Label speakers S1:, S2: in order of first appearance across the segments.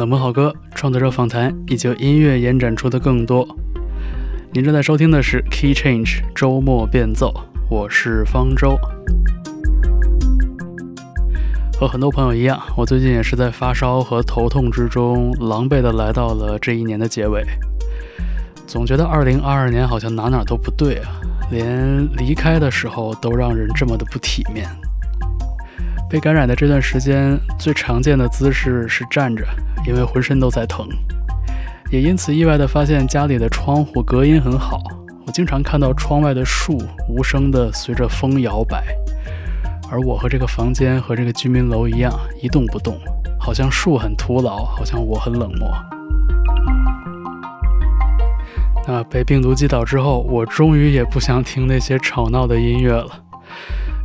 S1: 冷门好歌创作者访谈，以及音乐延展出的更多。您正在收听的是 Key Change 周末变奏，我是方舟。和很多朋友一样，我最近也是在发烧和头痛之中，狼狈的来到了这一年的结尾。总觉得2022年好像哪哪都不对啊，连离开的时候都让人这么的不体面。被感染的这段时间，最常见的姿势是站着，因为浑身都在疼。也因此意外地发现家里的窗户隔音很好，我经常看到窗外的树无声地随着风摇摆，而我和这个房间和这个居民楼一样一动不动，好像树很徒劳，好像我很冷漠。那被病毒击倒之后，我终于也不想听那些吵闹的音乐了。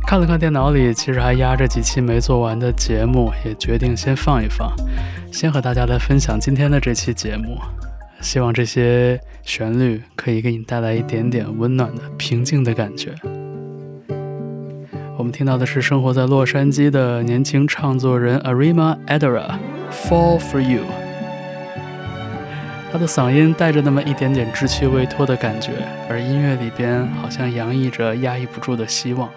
S1: 看了看电脑里，其实还压着几期没做完的节目，也决定先放一放，先和大家来分享今天的这期节目。希望这些旋律可以给你带来一点点温暖的、平静的感觉。我们听到的是生活在洛杉矶的年轻唱作人 Arima Adara，《Fall for You》。他的嗓音带着那么一点点稚气未脱的感觉，而音乐里边好像洋溢着压抑不住的希望。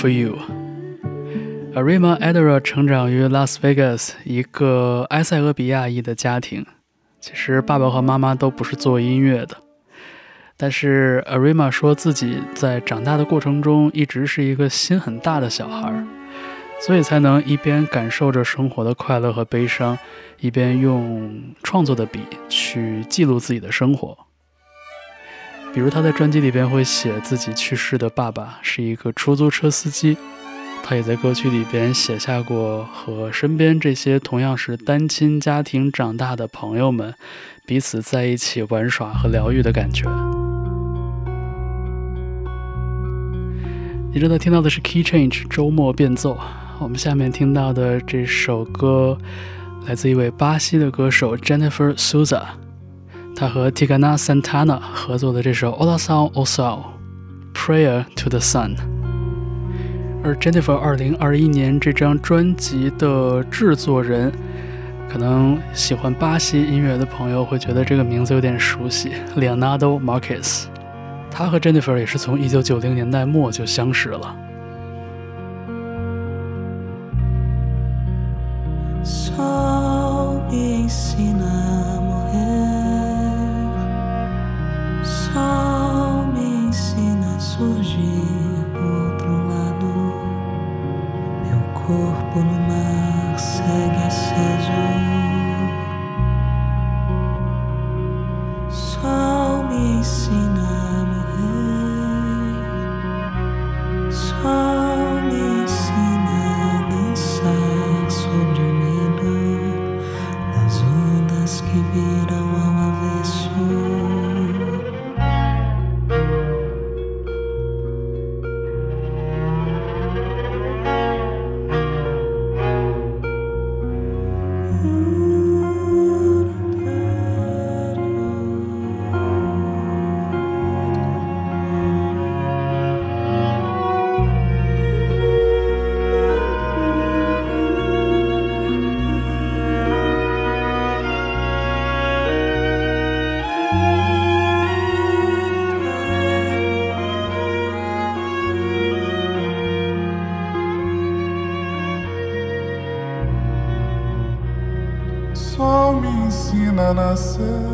S2: For You。Arima Edra 成长于 Las Vegas 一个埃塞俄比亚裔的家庭，其实爸爸和妈妈都不是做音乐的。但是 Arima 说自己在长大的过程中一直是一个心很大的小孩，所以才能一边感受着生活的快乐和悲伤，一边用创作的笔去记录自己的生活。比如他在专辑里边会写自己去世的爸爸是一个出租车司机。他也在歌曲里边写下过和身边这些同样是单亲家庭长大的朋友们彼此在一起玩耍和疗愈的感觉。你正在听到的是 Key Change 周末变奏。我们下面听到的这首歌来自一位巴西的歌手 Jennifer Souza，他和 Tigana Santana 合作的这首 Olação Osao，Prayer to the Sun。而 Jennifer 二零二一年这张专辑的制作人，可能喜欢巴西音乐的朋友会觉得这个名字有点熟悉，Leonardo Marques。他和 Jennifer 也是从一九九零年代末就相识了。
S3: Corpo no
S4: nascer.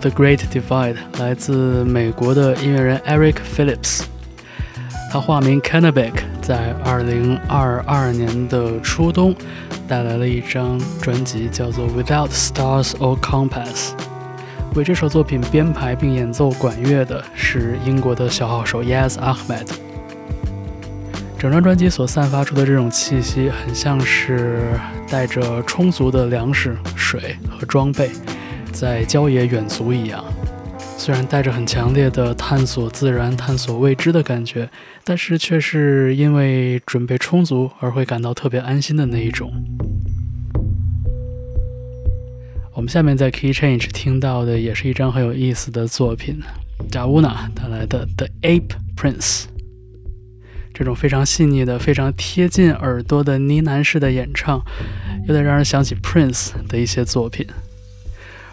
S2: 《The Great Divide》，来自美国的音乐人 Eric Phillips，他化名 Cannabik，在2022年的初冬带来了一张专辑，叫做《Without Stars or Compass》。为这首作品编排并演奏管乐的是英国的小号手 Yaz Ahmed。整张专辑所散发出的这种气息，很像是带着充足的粮食、水和装备，在郊野远足一样。虽然带着很强烈的探索自然、探索未知的感觉，但是却是因为准备充足而会感到特别安心的那一种。我们下面在 Key Change 听到的也是一张很有意思的作品，贾乌娜带来的《The Ape Prince》。这种非常细腻的、非常贴近耳朵的呢喃式的演唱，有点让人想起 Prince 的一些作品。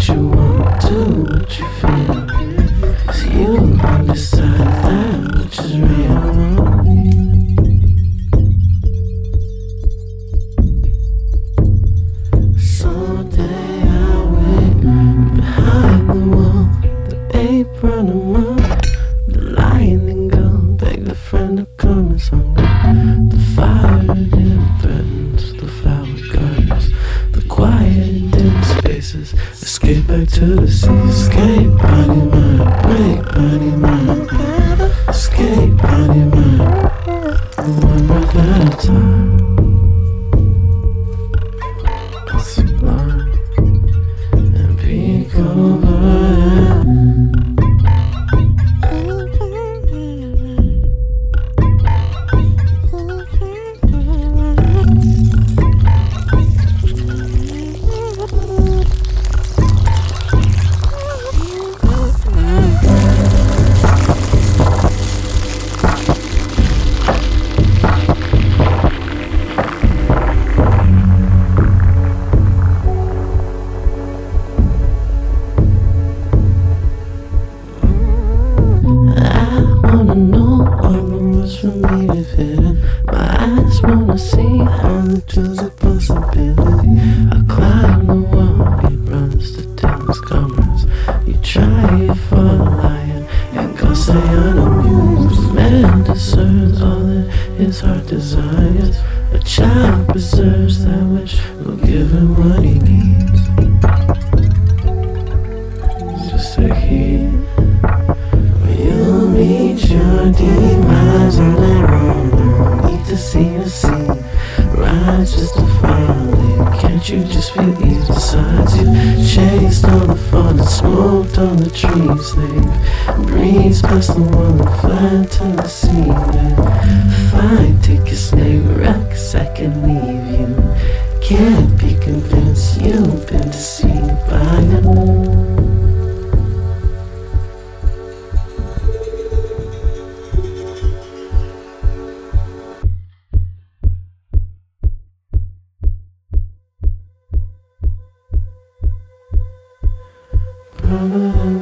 S5: what you want, do what you feel. Cause you can decide that
S2: Mm-hmm.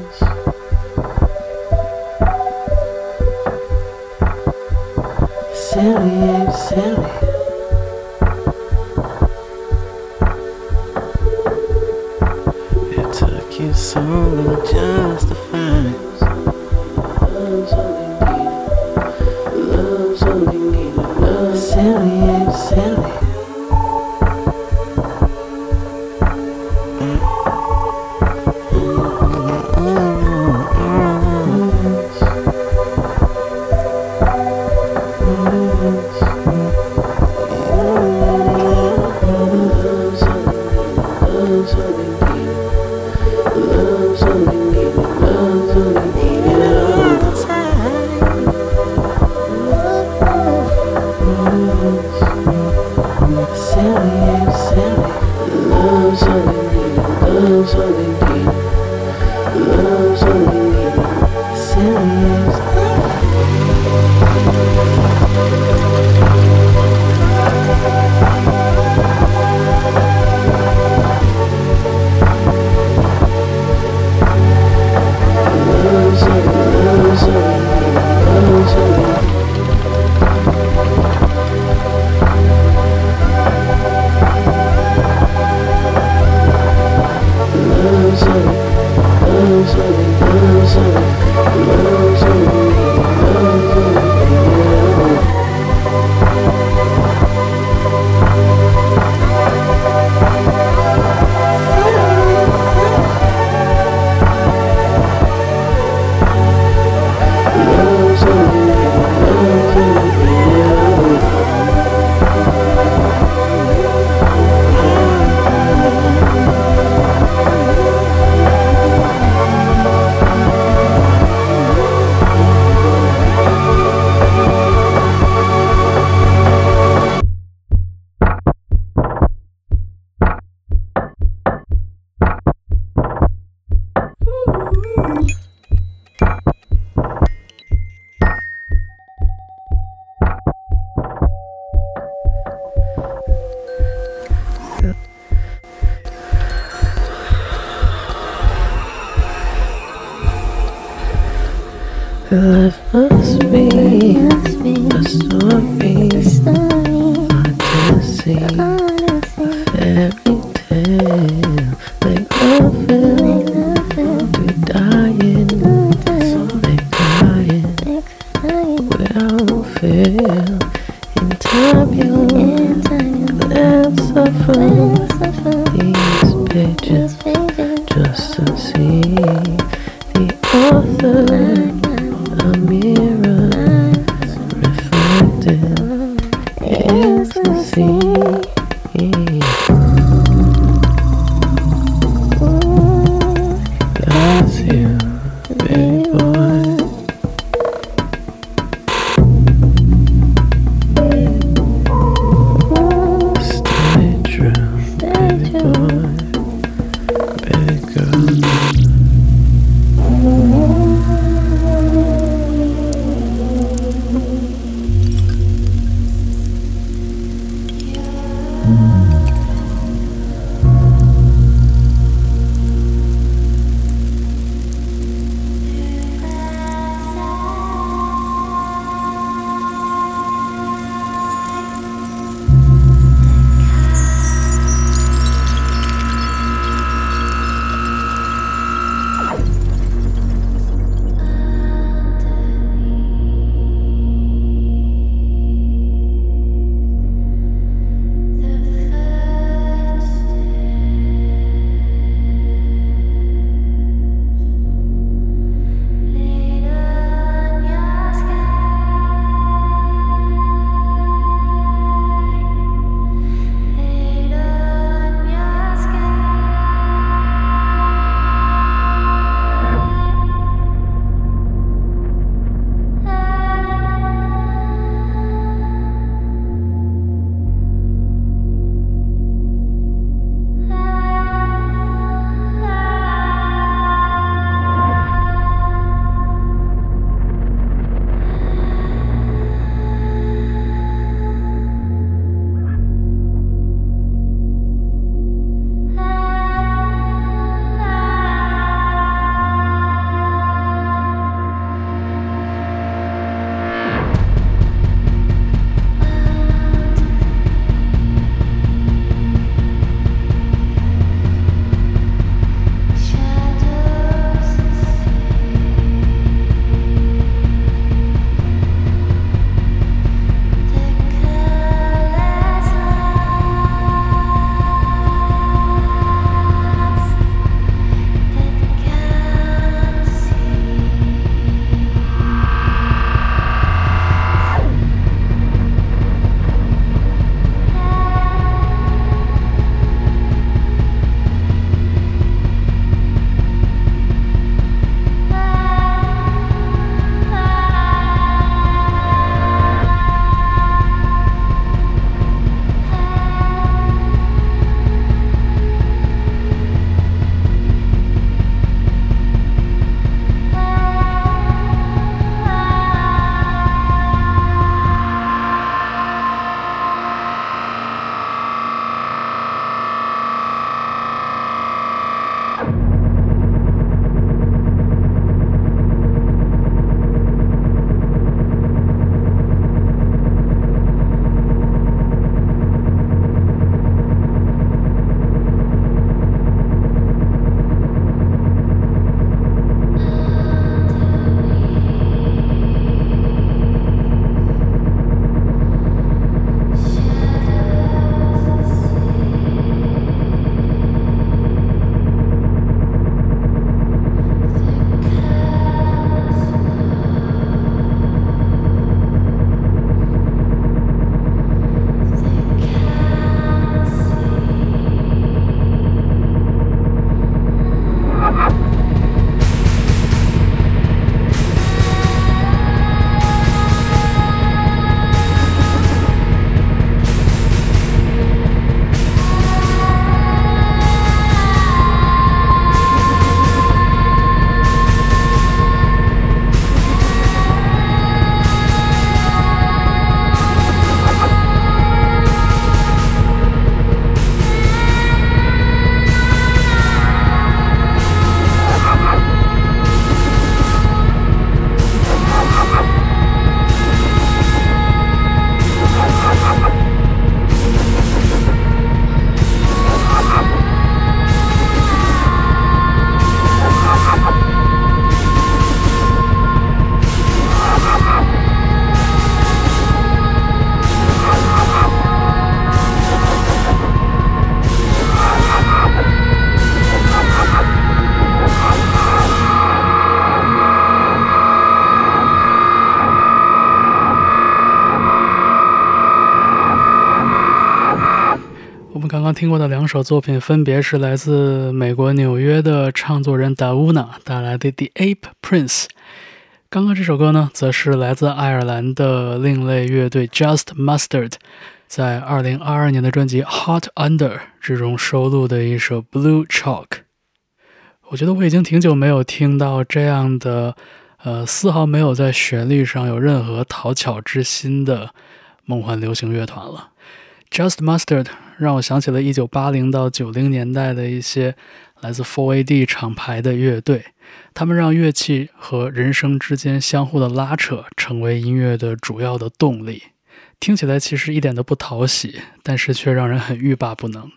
S2: 听过的两首作品，分别是来自美国纽约的唱作人 Dauna 带来的《The Ape Prince》。刚刚这首歌呢，则是来自爱尔兰的另类乐队 Just Mustard 在2022年的专辑《Hot Under》之中收录的一首《Blue Chalk》。我觉得我已经挺久没有听到这样的，呃，丝毫没有在旋律上有任何讨巧之心的梦幻流行乐团了。Just Mustard 让我想起了1980到90年代的一些来自 Four AD 厂牌的乐队。他们让乐器和人声之间相互的拉扯成为音乐的主要的动力，听起来其实一点都不讨喜，但是却让人很欲罢不能。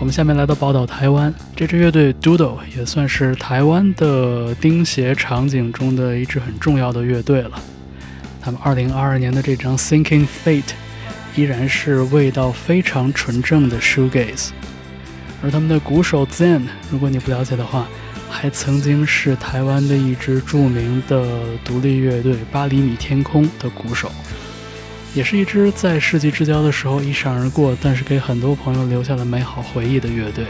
S2: 我们下面来到宝岛台湾，这支乐队 Doodle 也算是台湾的钉鞋场景中的一支很重要的乐队了。他们2022年的这张 Sinking Fate 依然是味道非常纯正的 Shoegaze。而他们的鼓手 Zen，如果你不了解的话，还曾经是台湾的一支著名的独立乐队八厘米天空的鼓手，也是一支在世纪之交的时候一闪而过，但是给很多朋友留下了美好回忆的乐队。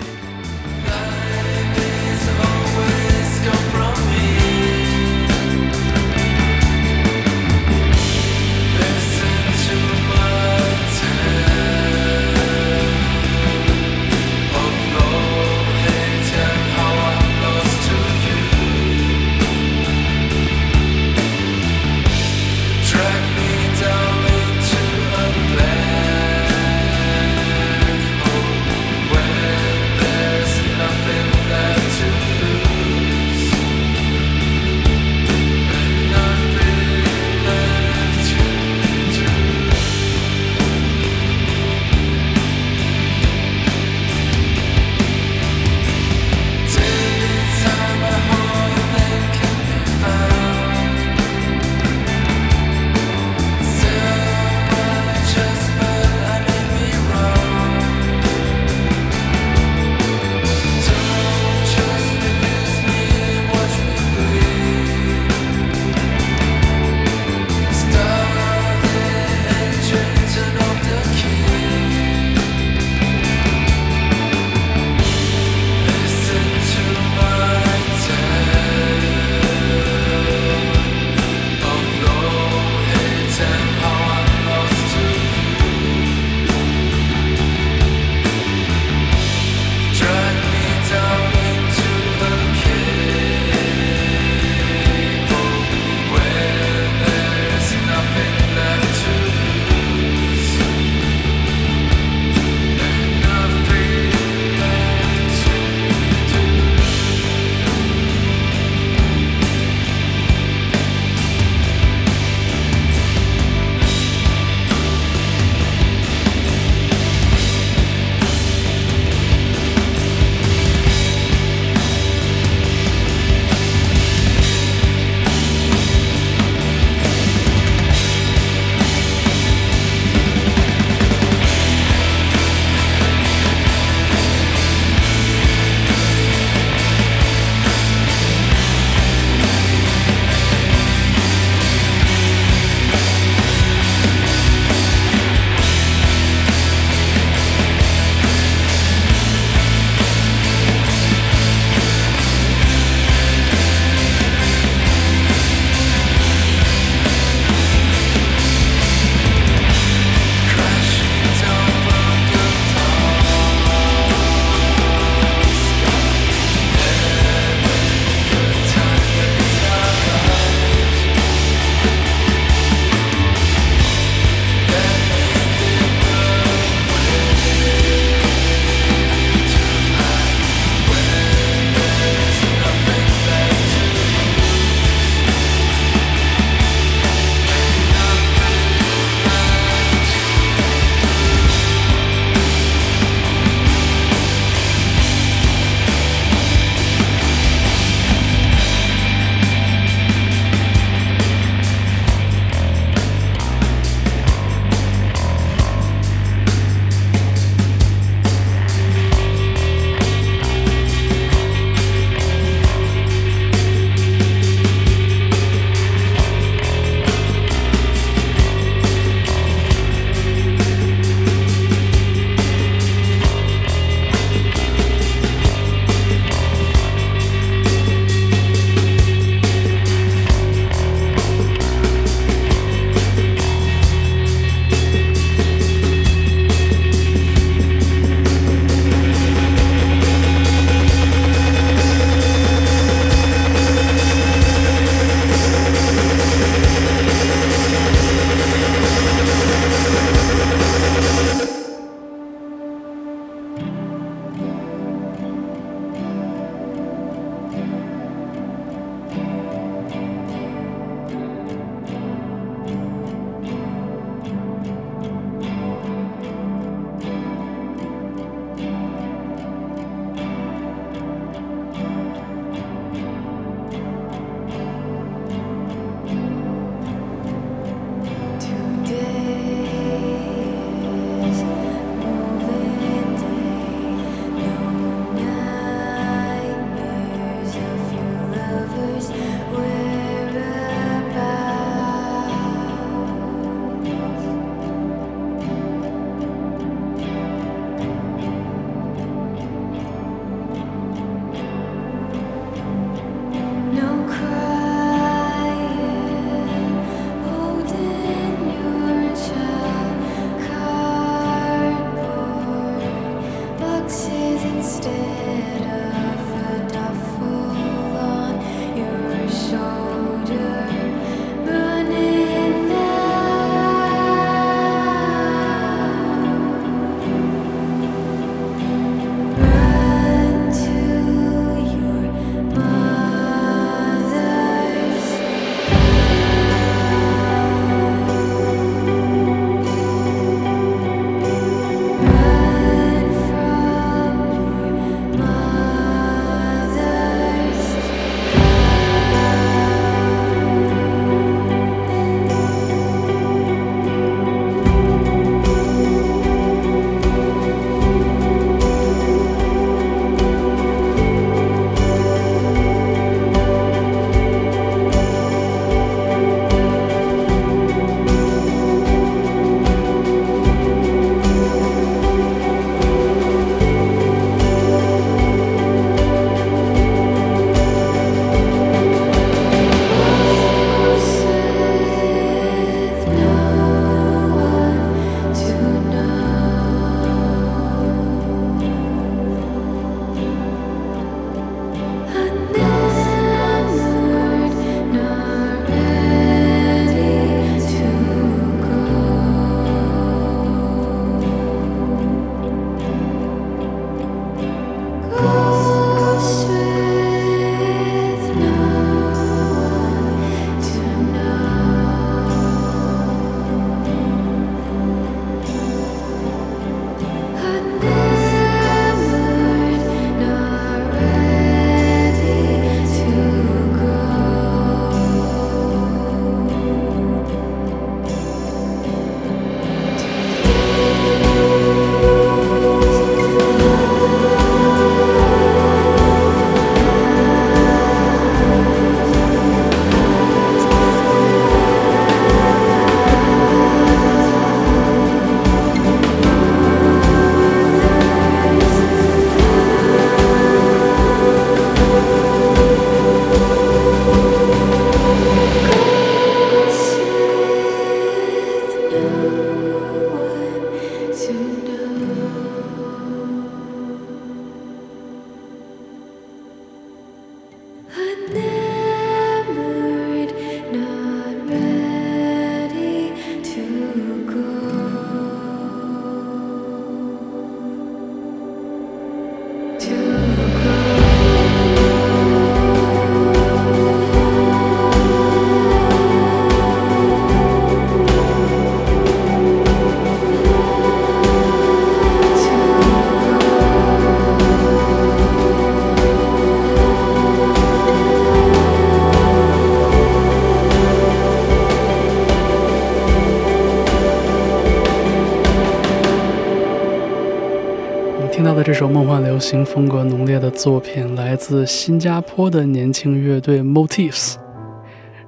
S2: 这首梦幻流行风格浓烈的作品，来自新加坡的年轻乐队 Motifs，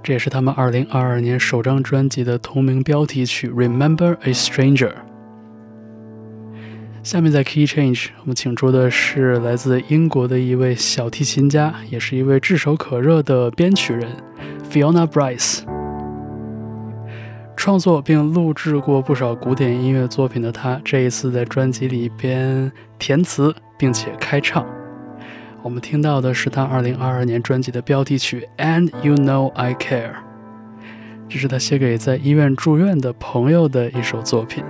S2: 这也是他们2022年首张专辑的同名标题曲《Remember a Stranger》。下面在 Key Change，我们请出的是来自英国的一位小提琴家，也是一位炙手可热的编曲人 Fiona Bryce。创作并录制过不少古典音乐作品的他，这一次在专辑里边填词并且开唱。我们听到的是他2022年专辑的标题曲《And You Know I Care》，这是他写给在医院住院的朋友的一首作品。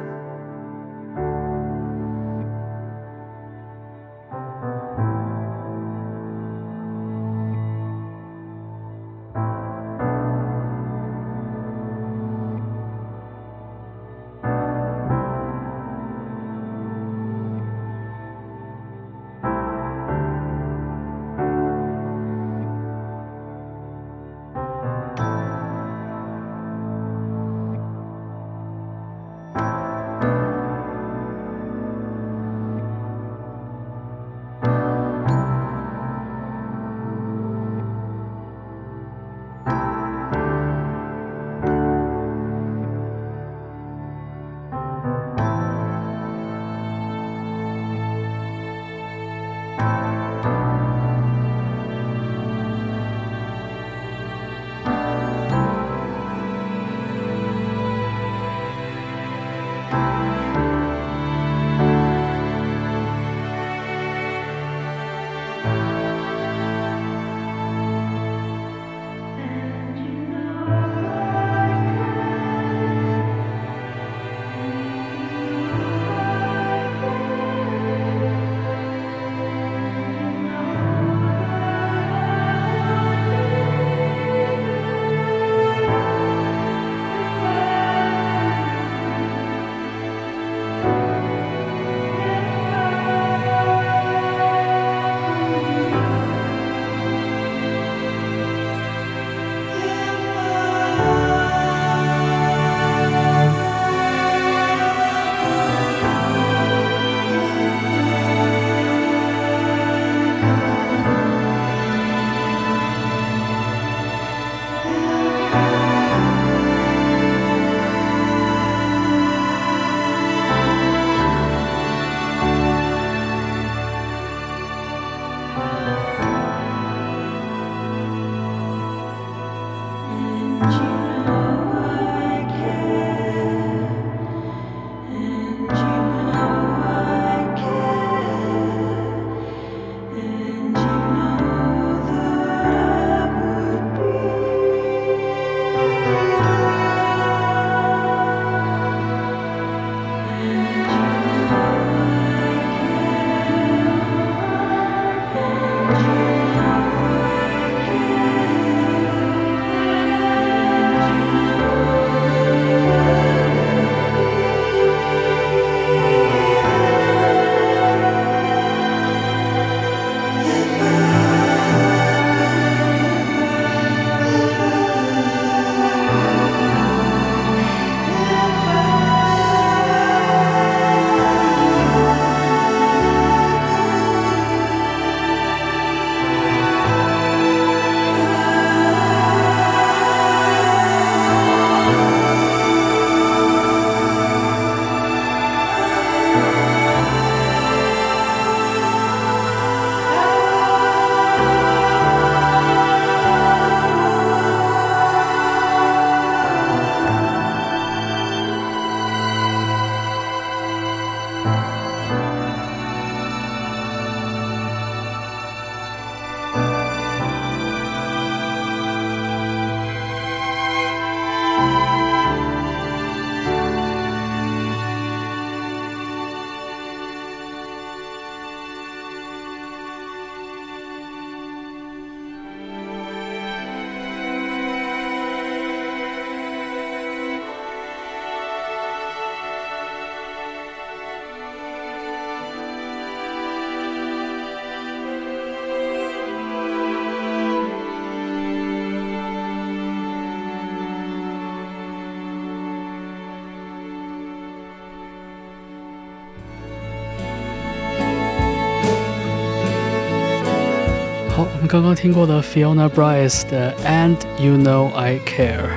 S6: 刚刚听过了 Fiona Bryce 的 And You Know I Care。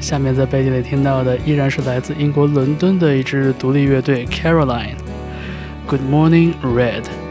S6: 下面在背景里听到的依然是来自英国伦敦的一支独立乐队 Caroline。Good Morning Red。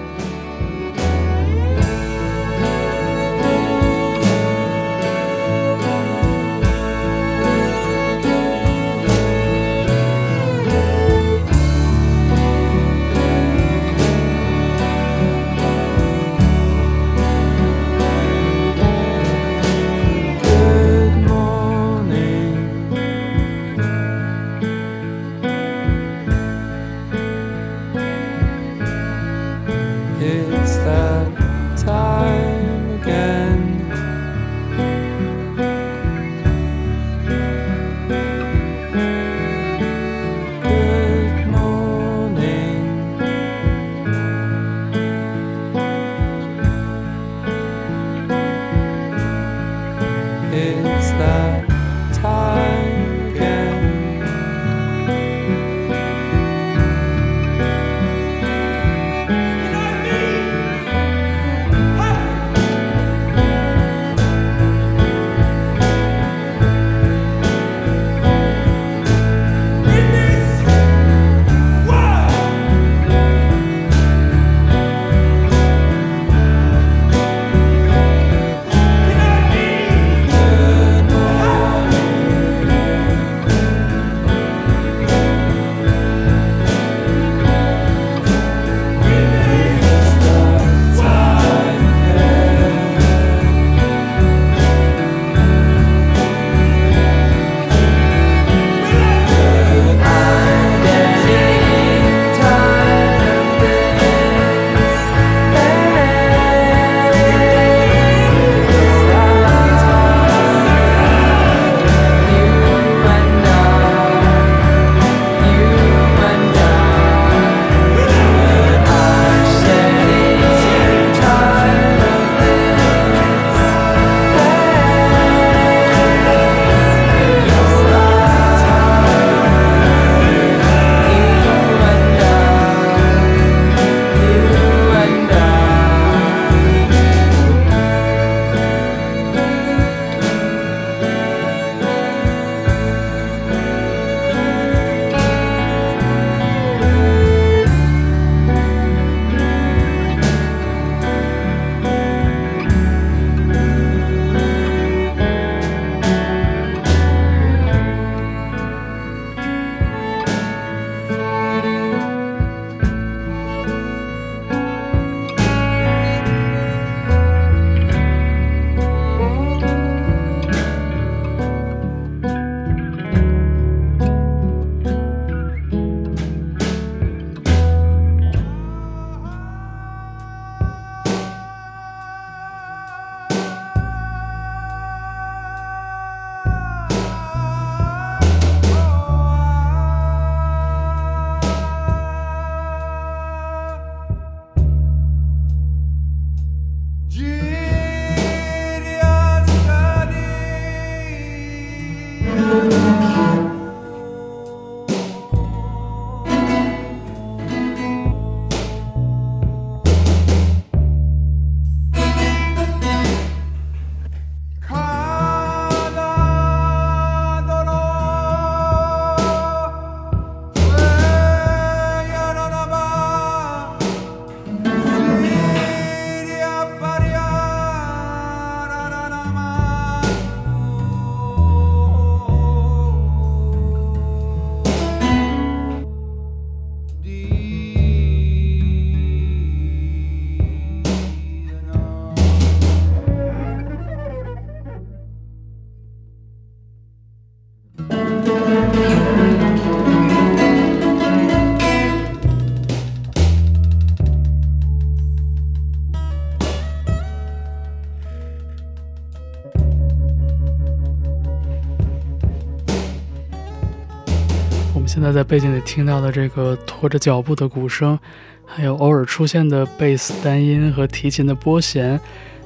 S6: 现在在背景里听到的这个拖着脚步的鼓声，还有偶尔出现的贝斯单音和提琴的拨弦，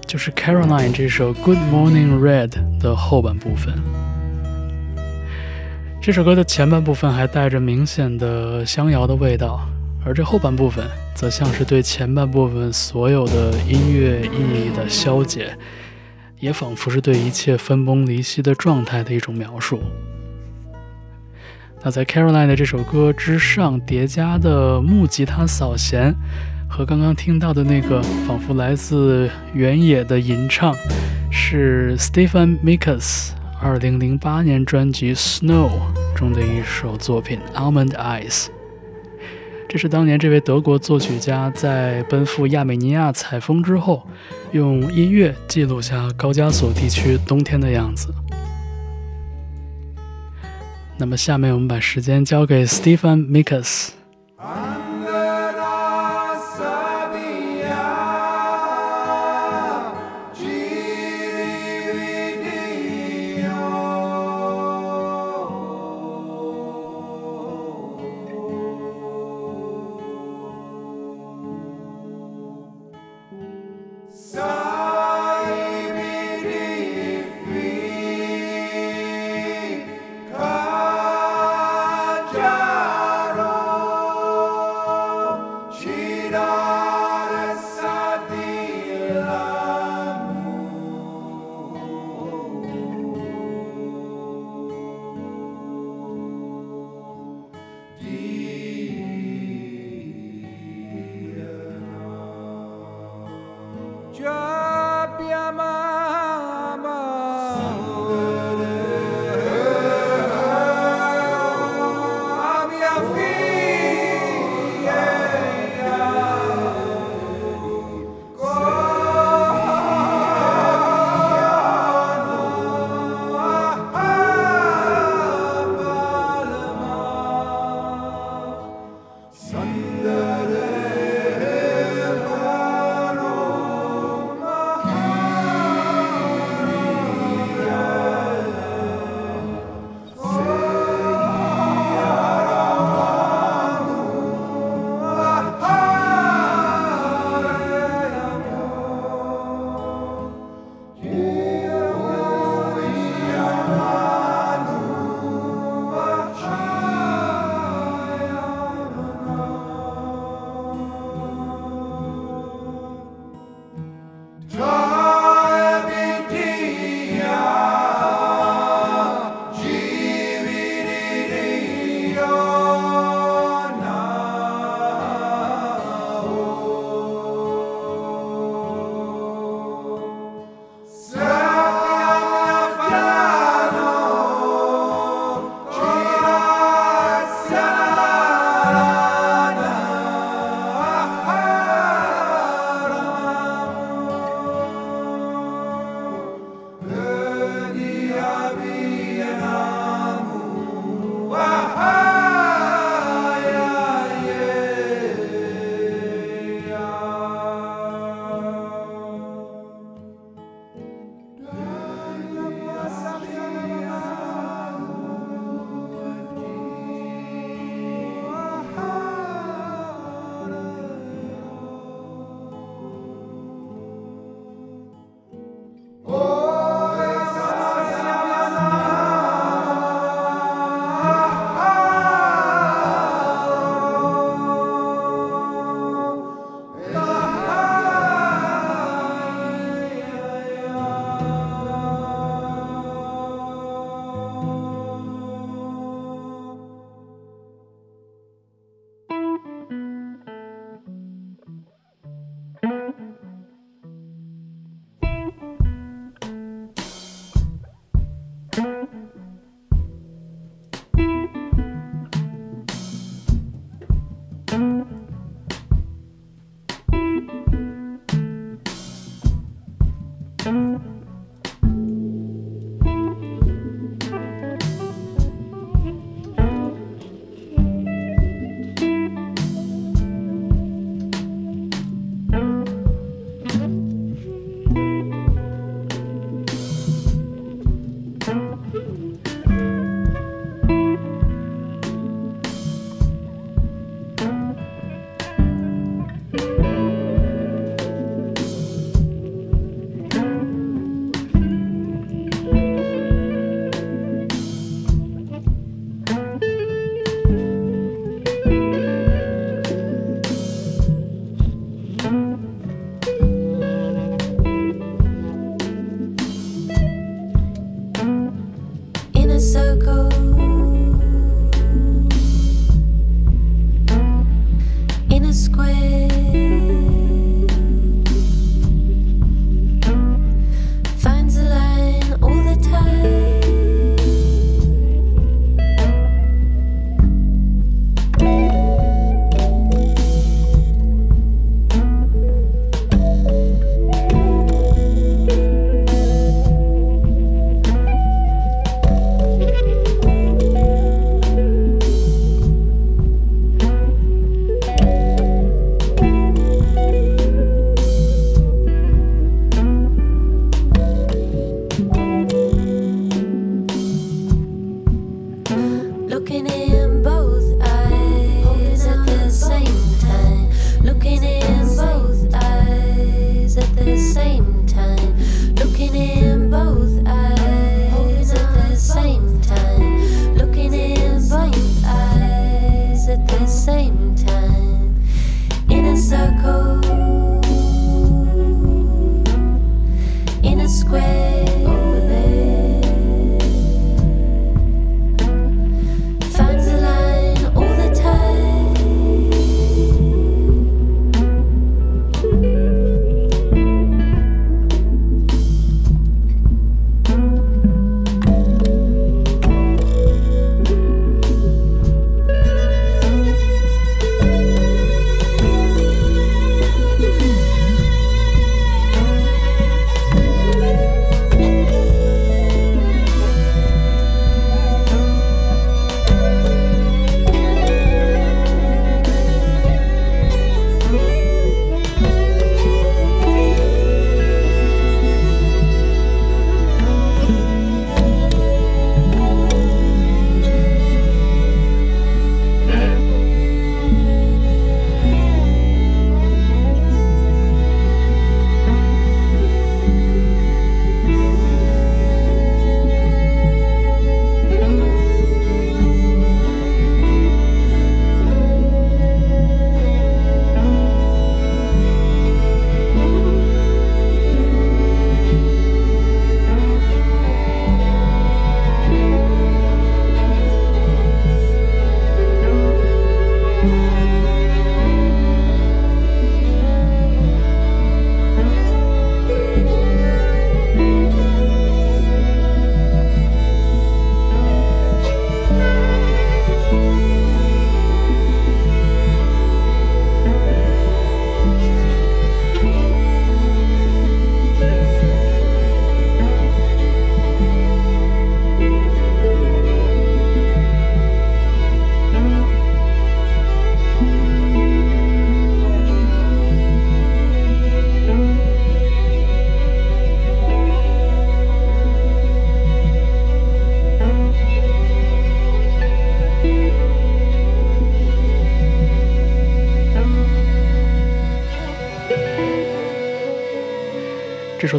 S6: 就是 Caroline 这首《Good Morning Red》的后半部分。这首歌的前半部分还带着明显的乡谣的味道，
S7: 而这后半部分则像是对前半部分所有的音乐意义的消解，也仿佛是对一切分崩离析的状态的一种描述。那在 Caroline 的这首歌之上叠加的木吉他扫弦，和刚刚听到的那个仿佛来自原野的吟唱，是 Stephen Mikas 2008年专辑《Snow》中的一首作品《Almond Eyes》。这是当年这位德国作曲家在奔赴亚美尼亚采风之后，用音乐记录下高加索地区冬天的样子。那么，下面我们把时间交给 Stephen Mikas。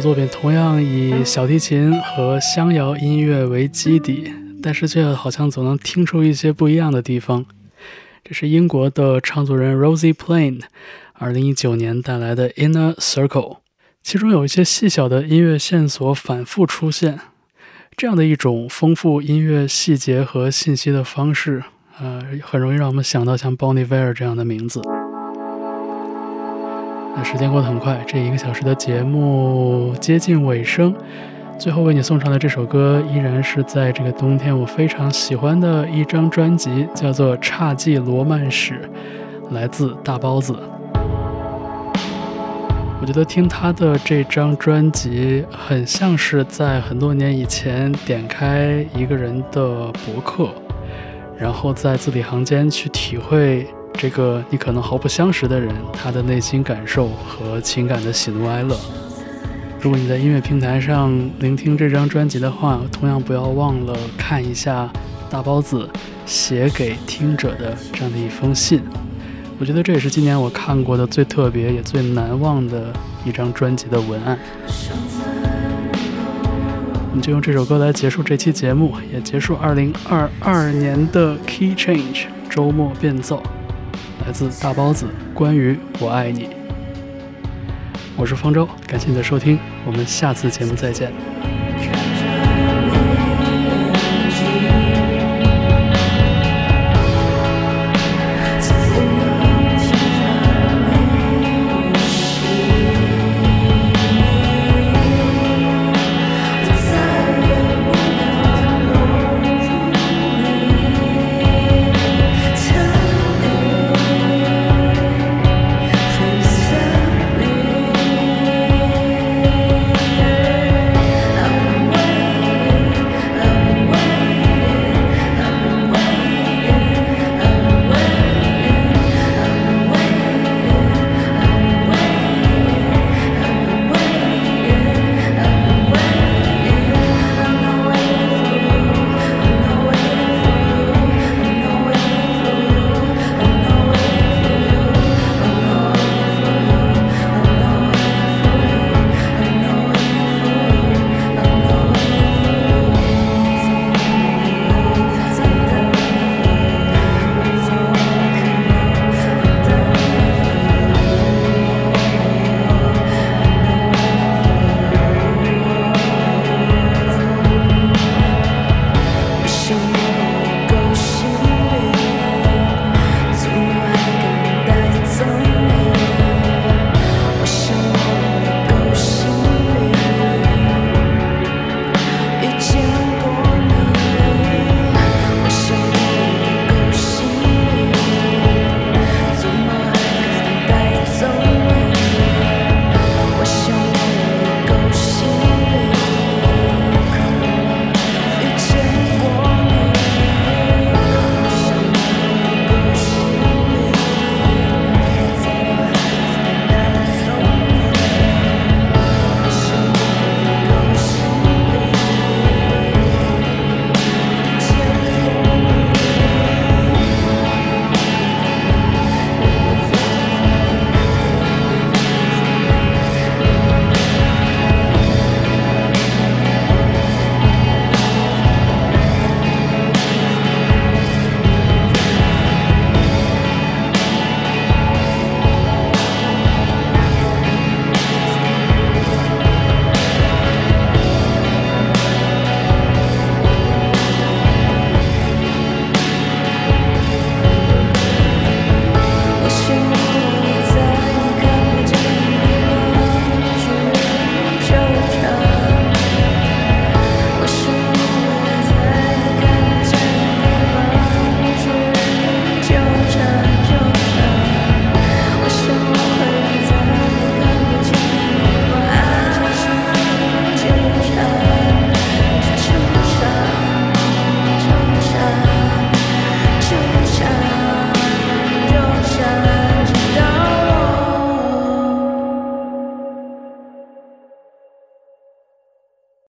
S2: 作品同样以小提琴和乡谣音乐为基底，但是却好像总能听出一些不一样的地方。这是英国的唱作人 Rosie Plain 二零一九年带来的《Inner Circle》，其中有一些细小的音乐线索反复出现。这样的一种丰富音乐细节和信息的方式，呃，很容易让我们想到像 Bon Iver 这样的名字。时间过得很快，这一个小时的节目接近尾声。最后为你送上的这首歌，依然是在这个冬天我非常喜欢的一张专辑，叫做《侘寂罗曼史》，来自大包子。我觉得听他的这张专辑，很像是在很多年以前点开一个人的博客，然后在字里行间去体会这个你可能毫不相识的人他的内心感受和情感的喜怒哀乐。如果你在音乐平台上聆听这张专辑的话，同样不要忘了看一下大包子写给听者的这样的一封信。我觉得这也是今年我看过的最特别也最难忘的一张专辑的文案。我们就用这首歌来结束这期节目，也结束2022年的 Key Change 周末变奏，来自大包子，关于我爱你。我是方舟，感谢你的收听，我们下次节目再见。